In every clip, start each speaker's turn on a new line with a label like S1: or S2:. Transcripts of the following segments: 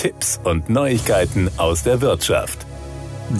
S1: Tipps und Neuigkeiten aus der Wirtschaft.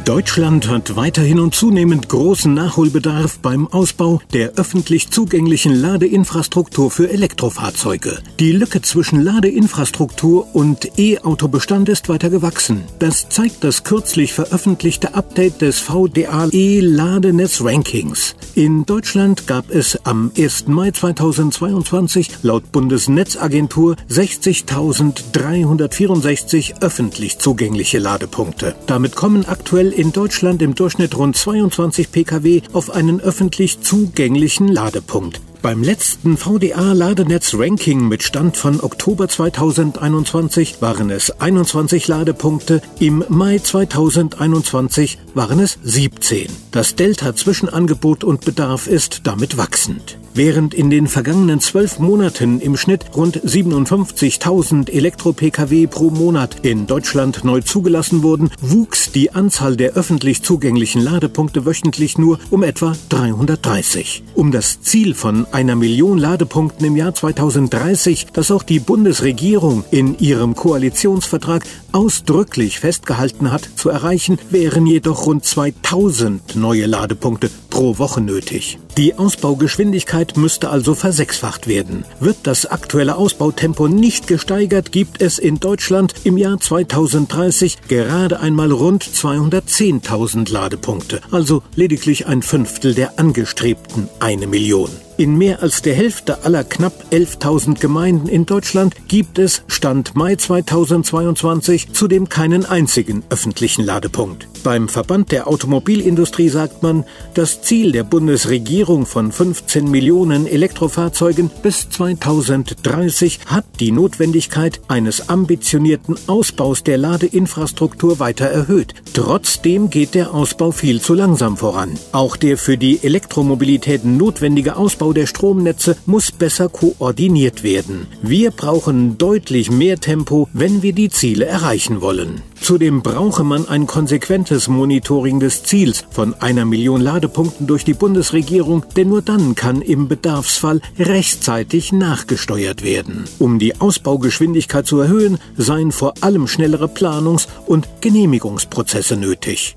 S2: Deutschland hat weiterhin und zunehmend großen Nachholbedarf beim Ausbau der öffentlich zugänglichen Ladeinfrastruktur für Elektrofahrzeuge. Die Lücke zwischen Ladeinfrastruktur und E-Autobestand ist weiter gewachsen. Das zeigt das kürzlich veröffentlichte Update des VDA E-Ladenetz Rankings. In Deutschland gab es am 1. Mai 2022 laut Bundesnetzagentur 60.364 öffentlich zugängliche Ladepunkte. Damit kommen aktuell in Deutschland im Durchschnitt rund 22 Pkw auf einen öffentlich zugänglichen Ladepunkt. Beim letzten VDA-Ladenetz-Ranking mit Stand von Oktober 2021 waren es 21 Ladepunkte, im Mai 2021 waren es 17. Das Delta zwischen Angebot und Bedarf ist damit wachsend. Während in den vergangenen zwölf Monaten im Schnitt rund 57.000 Elektro-Pkw pro Monat in Deutschland neu zugelassen wurden, wuchs die Anzahl der öffentlich zugänglichen Ladepunkte wöchentlich nur um etwa 330. Um das Ziel von einer Million Ladepunkten im Jahr 2030, das auch die Bundesregierung in ihrem Koalitionsvertrag ausdrücklich festgehalten hat, zu erreichen, wären jedoch rund 2000 neue Ladepunkte pro Woche nötig. Die Ausbaugeschwindigkeit müsste also versechsfacht werden. Wird das aktuelle Ausbautempo nicht gesteigert, gibt es in Deutschland im Jahr 2030 gerade einmal rund 210.000 Ladepunkte, also lediglich ein Fünftel der angestrebten eine Million. In mehr als der Hälfte aller knapp 11.000 Gemeinden in Deutschland gibt es Stand Mai 2022 zudem keinen einzigen öffentlichen Ladepunkt. Beim Verband der Automobilindustrie sagt man, das Ziel der Bundesregierung von 15 Millionen Elektrofahrzeugen bis 2030 hat die Notwendigkeit eines ambitionierten Ausbaus der Ladeinfrastruktur weiter erhöht. Trotzdem geht der Ausbau viel zu langsam voran. Auch der für die Elektromobilität notwendige Ausbau Ausbau der Stromnetze muss besser koordiniert werden. Wir brauchen deutlich mehr Tempo, wenn wir die Ziele erreichen wollen. Zudem brauche man ein konsequentes Monitoring des Ziels von einer Million Ladepunkten durch die Bundesregierung, denn nur dann kann im Bedarfsfall rechtzeitig nachgesteuert werden. Um die Ausbaugeschwindigkeit zu erhöhen, seien vor allem schnellere Planungs- und Genehmigungsprozesse nötig.